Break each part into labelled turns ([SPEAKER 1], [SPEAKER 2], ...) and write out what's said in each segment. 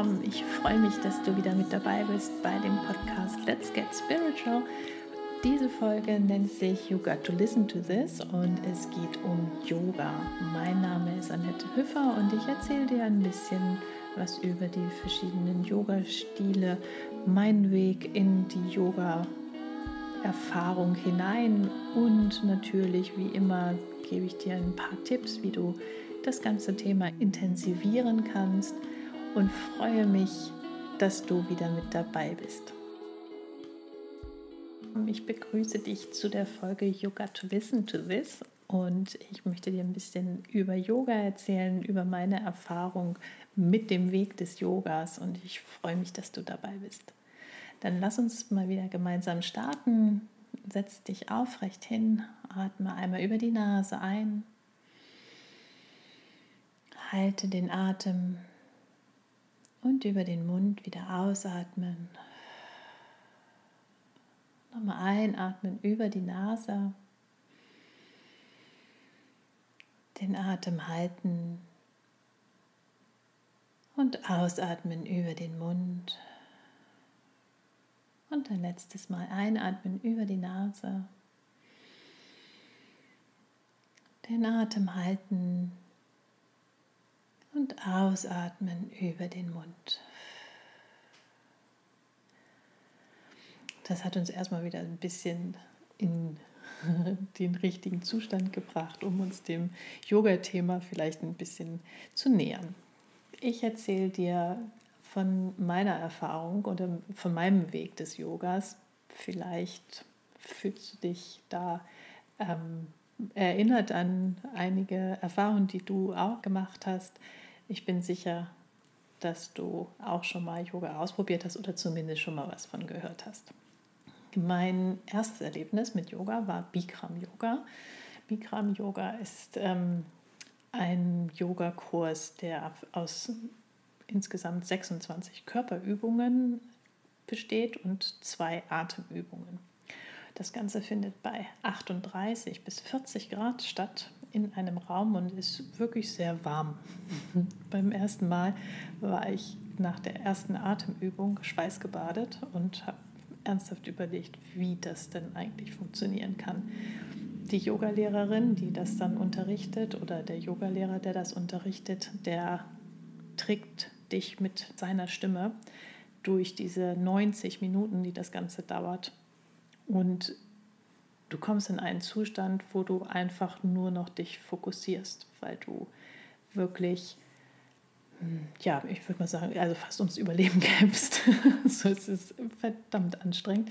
[SPEAKER 1] willkommen. Ich freue mich, dass du wieder mit dabei bist bei dem Podcast Let's Get Spiritual. Diese Folge nennt sich You Got to Listen to This und es geht um Yoga. Mein Name ist Annette Hüffer und ich erzähle dir ein bisschen was über die verschiedenen Yoga-Stile, meinen Weg in die Yoga-Erfahrung hinein und natürlich, wie immer, gebe ich dir ein paar Tipps, wie du das ganze Thema intensivieren kannst und freue mich, dass du wieder mit dabei bist. Ich begrüße dich zu der Folge Yoga to Listen to This und ich möchte dir ein bisschen über Yoga erzählen, über meine Erfahrung mit dem Weg des Yogas und ich freue mich, dass du dabei bist. Dann lass uns mal wieder gemeinsam starten. Setz dich aufrecht hin, atme einmal über die Nase ein Halte den Atem und über den Mund wieder ausatmen. Nochmal einatmen über die Nase. Den Atem halten und ausatmen über den Mund. Und ein letztes Mal einatmen über die Nase. Den Atem halten und ausatmen über den Mund. Das hat uns erstmal wieder ein bisschen in den richtigen Zustand gebracht, um uns dem Yoga-Thema vielleicht ein bisschen zu nähern. Ich erzähle dir von meiner Erfahrung oder von meinem Weg des Yogas. Vielleicht fühlst du dich da ähm, erinnert an einige Erfahrungen, die du auch gemacht hast. Ich bin sicher, dass du auch schon mal Yoga ausprobiert hast oder zumindest schon mal was von gehört hast. Mein erstes Erlebnis mit Yoga war Bikram Yoga. Bikram Yoga ist ähm, ein Yogakurs, der aus insgesamt 26 Körperübungen besteht und zwei Atemübungen. Das Ganze findet bei 38 bis 40 Grad statt in einem Raum und ist wirklich sehr warm. Beim ersten Mal war ich nach der ersten Atemübung schweißgebadet und habe ernsthaft überlegt, wie das denn eigentlich funktionieren kann. Die Yogalehrerin, die das dann unterrichtet, oder der Yogalehrer, der das unterrichtet, der trägt dich mit seiner Stimme durch diese 90 Minuten, die das Ganze dauert. Und du kommst in einen Zustand, wo du einfach nur noch dich fokussierst, weil du wirklich, hm, ja, ich würde mal sagen, also fast ums Überleben kämpfst. so ist es verdammt anstrengend.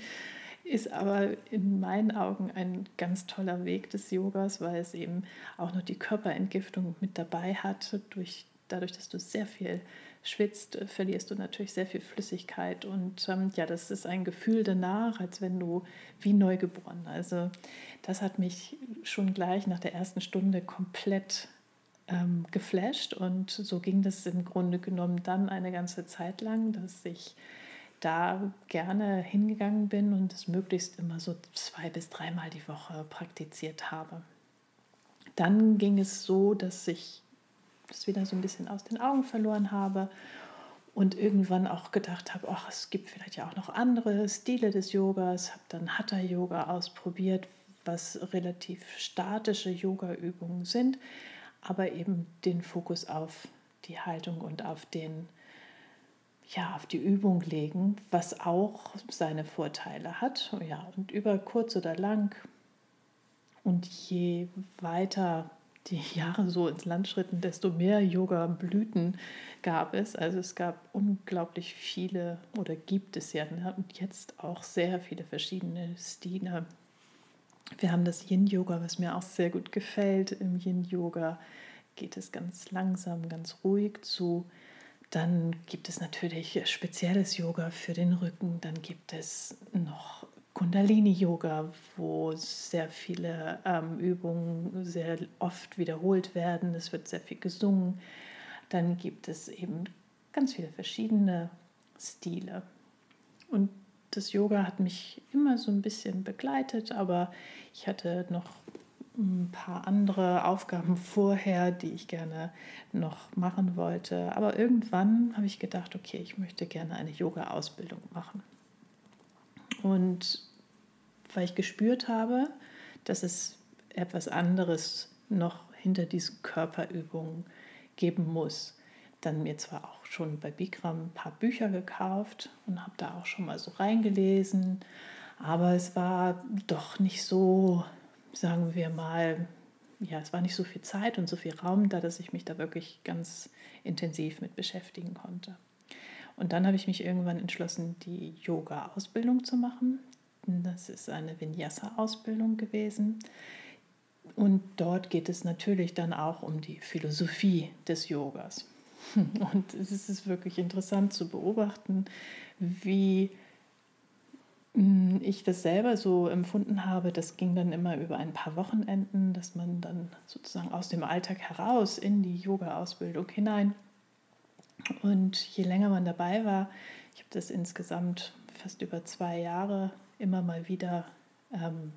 [SPEAKER 1] Ist aber in meinen Augen ein ganz toller Weg des Yogas, weil es eben auch noch die Körperentgiftung mit dabei hat, durch, dadurch, dass du sehr viel schwitzt, äh, verlierst du natürlich sehr viel Flüssigkeit. Und ähm, ja, das ist ein Gefühl danach, als wenn du wie neugeboren. Also das hat mich schon gleich nach der ersten Stunde komplett ähm, geflasht. Und so ging das im Grunde genommen dann eine ganze Zeit lang, dass ich da gerne hingegangen bin und es möglichst immer so zwei bis dreimal die Woche praktiziert habe. Dann ging es so, dass ich das wieder so ein bisschen aus den Augen verloren habe und irgendwann auch gedacht habe, ach, es gibt vielleicht ja auch noch andere Stile des Yogas, habe dann Hatha Yoga ausprobiert, was relativ statische Yoga-Übungen sind, aber eben den Fokus auf die Haltung und auf den ja, auf die Übung legen, was auch seine Vorteile hat. Ja, und über kurz oder lang und je weiter die Jahre so ins Land schritten, desto mehr Yoga-Blüten gab es. Also es gab unglaublich viele oder gibt es ja ne? und jetzt auch sehr viele verschiedene Stile. Wir haben das Yin-Yoga, was mir auch sehr gut gefällt. Im Yin-Yoga geht es ganz langsam, ganz ruhig zu. Dann gibt es natürlich spezielles Yoga für den Rücken. Dann gibt es noch Kundalini-Yoga, wo sehr viele ähm, Übungen sehr oft wiederholt werden. Es wird sehr viel gesungen. Dann gibt es eben ganz viele verschiedene Stile. Und das Yoga hat mich immer so ein bisschen begleitet, aber ich hatte noch ein paar andere Aufgaben vorher, die ich gerne noch machen wollte. Aber irgendwann habe ich gedacht, okay, ich möchte gerne eine Yoga-Ausbildung machen. Und weil ich gespürt habe, dass es etwas anderes noch hinter diesen Körperübungen geben muss, dann mir zwar auch schon bei Bikram ein paar Bücher gekauft und habe da auch schon mal so reingelesen, aber es war doch nicht so, sagen wir mal, ja, es war nicht so viel Zeit und so viel Raum da, dass ich mich da wirklich ganz intensiv mit beschäftigen konnte. Und dann habe ich mich irgendwann entschlossen, die Yoga-Ausbildung zu machen. Das ist eine Vinyasa-Ausbildung gewesen. Und dort geht es natürlich dann auch um die Philosophie des Yogas. Und es ist wirklich interessant zu beobachten, wie hm, ich das selber so empfunden habe. Das ging dann immer über ein paar Wochenenden, dass man dann sozusagen aus dem Alltag heraus in die Yoga-Ausbildung hinein. Und je länger man dabei war, ich habe das insgesamt fast über zwei Jahre immer mal wieder ähm,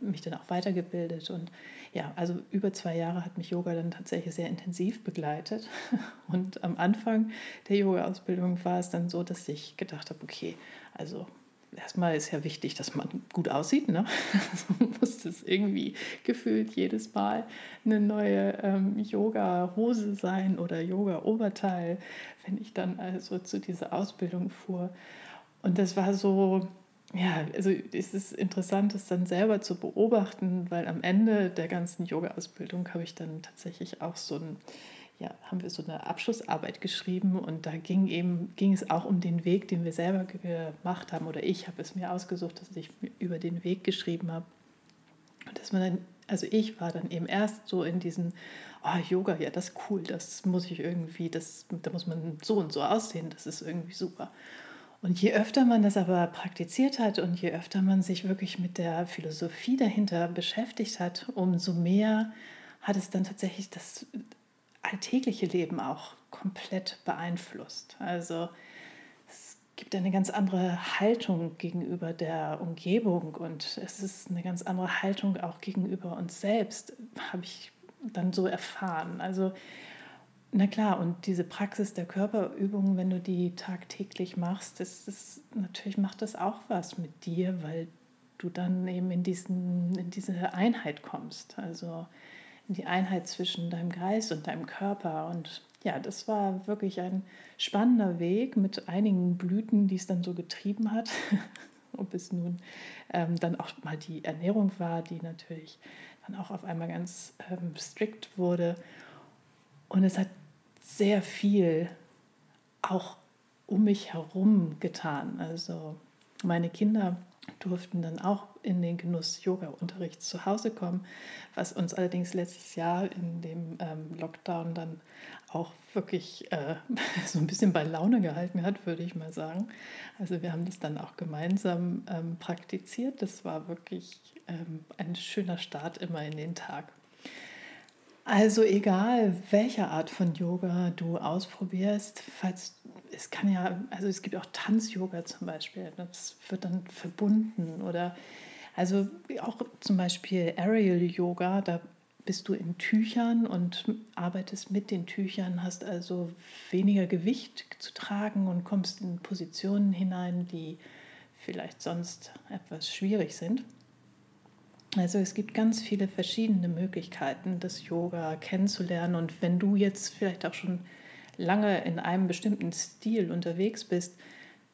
[SPEAKER 1] mich dann auch weitergebildet. Und ja, also über zwei Jahre hat mich Yoga dann tatsächlich sehr intensiv begleitet. Und am Anfang der Yoga-Ausbildung war es dann so, dass ich gedacht habe, okay, also erstmal ist ja wichtig, dass man gut aussieht. Ne? Also muss das irgendwie gefühlt jedes Mal eine neue ähm, Yoga-Hose sein oder Yoga-Oberteil, wenn ich dann also zu dieser Ausbildung fuhr. Und das war so, ja, also es ist interessant, das dann selber zu beobachten, weil am Ende der ganzen Yoga-Ausbildung habe ich dann tatsächlich auch so ein, ja, haben wir so eine Abschlussarbeit geschrieben und da ging eben, ging es auch um den Weg, den wir selber gemacht haben oder ich habe es mir ausgesucht, dass ich über den Weg geschrieben habe. Und dass man dann, also ich war dann eben erst so in diesen, oh, Yoga, ja, das ist cool, das muss ich irgendwie, das, da muss man so und so aussehen, das ist irgendwie super. Und je öfter man das aber praktiziert hat und je öfter man sich wirklich mit der Philosophie dahinter beschäftigt hat, umso mehr hat es dann tatsächlich das alltägliche Leben auch komplett beeinflusst. Also es gibt eine ganz andere Haltung gegenüber der Umgebung und es ist eine ganz andere Haltung auch gegenüber uns selbst, habe ich dann so erfahren. Also na klar, und diese Praxis der Körperübungen, wenn du die tagtäglich machst, das ist, natürlich macht das auch was mit dir, weil du dann eben in, diesen, in diese Einheit kommst, also in die Einheit zwischen deinem Geist und deinem Körper. Und ja, das war wirklich ein spannender Weg mit einigen Blüten, die es dann so getrieben hat. Ob es nun ähm, dann auch mal die Ernährung war, die natürlich dann auch auf einmal ganz ähm, strikt wurde. Und es hat sehr viel auch um mich herum getan. Also meine Kinder durften dann auch in den Genuss Yoga-Unterricht zu Hause kommen, was uns allerdings letztes Jahr in dem ähm, Lockdown dann auch wirklich äh, so ein bisschen bei Laune gehalten hat, würde ich mal sagen. Also wir haben das dann auch gemeinsam ähm, praktiziert. Das war wirklich ähm, ein schöner Start immer in den Tag. Also egal, welche Art von Yoga du ausprobierst, falls es kann ja, also es gibt auch Tanz-Yoga zum Beispiel, das wird dann verbunden oder also auch zum Beispiel Aerial Yoga, da bist du in Tüchern und arbeitest mit den Tüchern, hast also weniger Gewicht zu tragen und kommst in Positionen hinein, die vielleicht sonst etwas schwierig sind. Also es gibt ganz viele verschiedene Möglichkeiten, das Yoga kennenzulernen. Und wenn du jetzt vielleicht auch schon lange in einem bestimmten Stil unterwegs bist,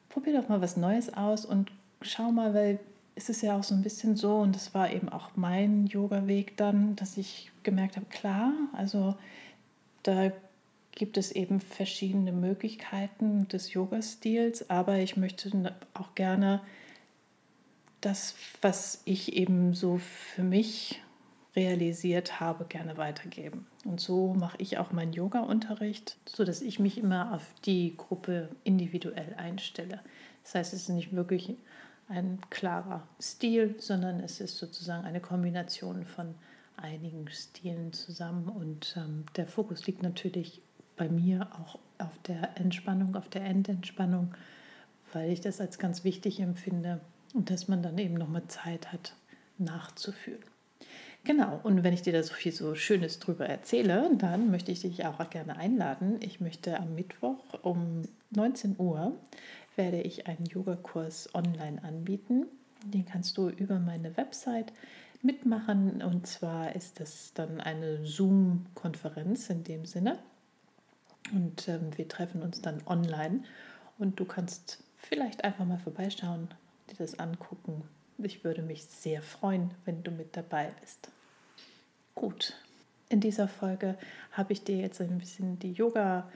[SPEAKER 1] probier doch mal was Neues aus und schau mal, weil es ist ja auch so ein bisschen so, und das war eben auch mein Yoga-Weg dann, dass ich gemerkt habe, klar, also da gibt es eben verschiedene Möglichkeiten des Yoga-Stils, aber ich möchte auch gerne das, was ich eben so für mich realisiert habe, gerne weitergeben. Und so mache ich auch meinen Yoga-Unterricht, sodass ich mich immer auf die Gruppe individuell einstelle. Das heißt, es ist nicht wirklich ein klarer Stil, sondern es ist sozusagen eine Kombination von einigen Stilen zusammen. Und ähm, der Fokus liegt natürlich bei mir auch auf der Entspannung, auf der Endentspannung, weil ich das als ganz wichtig empfinde, und dass man dann eben nochmal Zeit hat, nachzufühlen. Genau, und wenn ich dir da so viel so Schönes drüber erzähle, dann möchte ich dich auch gerne einladen. Ich möchte am Mittwoch um 19 Uhr werde ich einen Yogakurs online anbieten. Den kannst du über meine Website mitmachen. Und zwar ist das dann eine Zoom-Konferenz in dem Sinne. Und ähm, wir treffen uns dann online. Und du kannst vielleicht einfach mal vorbeischauen, dir das angucken. Ich würde mich sehr freuen, wenn du mit dabei bist. Gut, in dieser Folge habe ich dir jetzt ein bisschen die Yoga-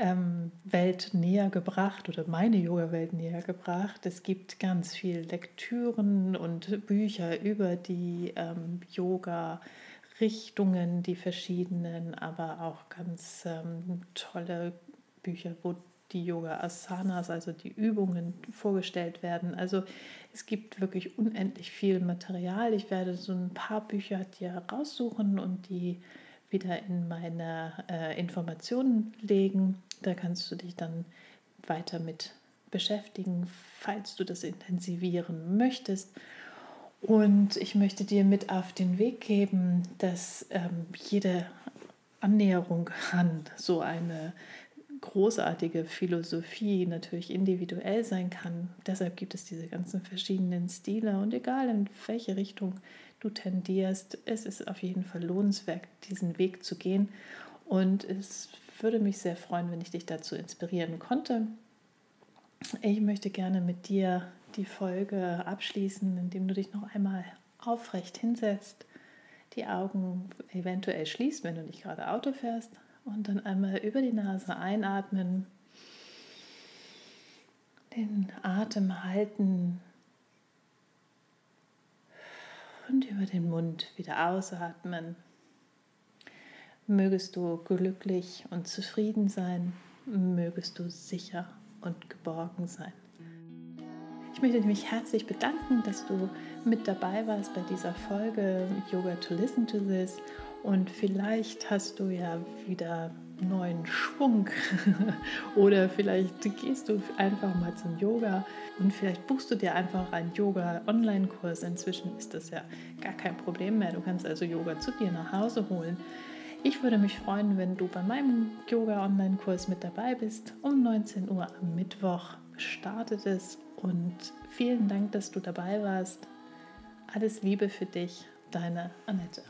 [SPEAKER 1] ähm, Welt näher gebracht oder meine Yoga-Welt näher gebracht. Es gibt ganz viel Lektüren und Bücher über die ähm, Yoga-Richtungen, die verschiedenen, aber auch ganz ähm, tolle Bücher, wo die Yoga-Asanas, also die Übungen vorgestellt werden. Also es gibt wirklich unendlich viel Material. Ich werde so ein paar Bücher dir raussuchen und die wieder in meine äh, Informationen legen. Da kannst du dich dann weiter mit beschäftigen, falls du das intensivieren möchtest. Und ich möchte dir mit auf den Weg geben, dass ähm, jede Annäherung an so eine großartige Philosophie natürlich individuell sein kann. Deshalb gibt es diese ganzen verschiedenen Stile und egal in welche Richtung du tendierst. Es ist auf jeden Fall lohnenswert, diesen Weg zu gehen. Und es würde mich sehr freuen, wenn ich dich dazu inspirieren konnte. Ich möchte gerne mit dir die Folge abschließen, indem du dich noch einmal aufrecht hinsetzt, die Augen eventuell schließt, wenn du nicht gerade Auto fährst, und dann einmal über die Nase einatmen, den Atem halten und über den Mund wieder ausatmen. Mögest du glücklich und zufrieden sein, mögest du sicher und geborgen sein. Ich möchte mich herzlich bedanken, dass du mit dabei warst bei dieser Folge Yoga to Listen to This und vielleicht hast du ja wieder neuen Schwung oder vielleicht gehst du einfach mal zum Yoga und vielleicht buchst du dir einfach einen Yoga-Online-Kurs. Inzwischen ist das ja gar kein Problem mehr. Du kannst also Yoga zu dir nach Hause holen. Ich würde mich freuen, wenn du bei meinem Yoga-Online-Kurs mit dabei bist. Um 19 Uhr am Mittwoch startet es und vielen Dank, dass du dabei warst. Alles Liebe für dich, deine Annette.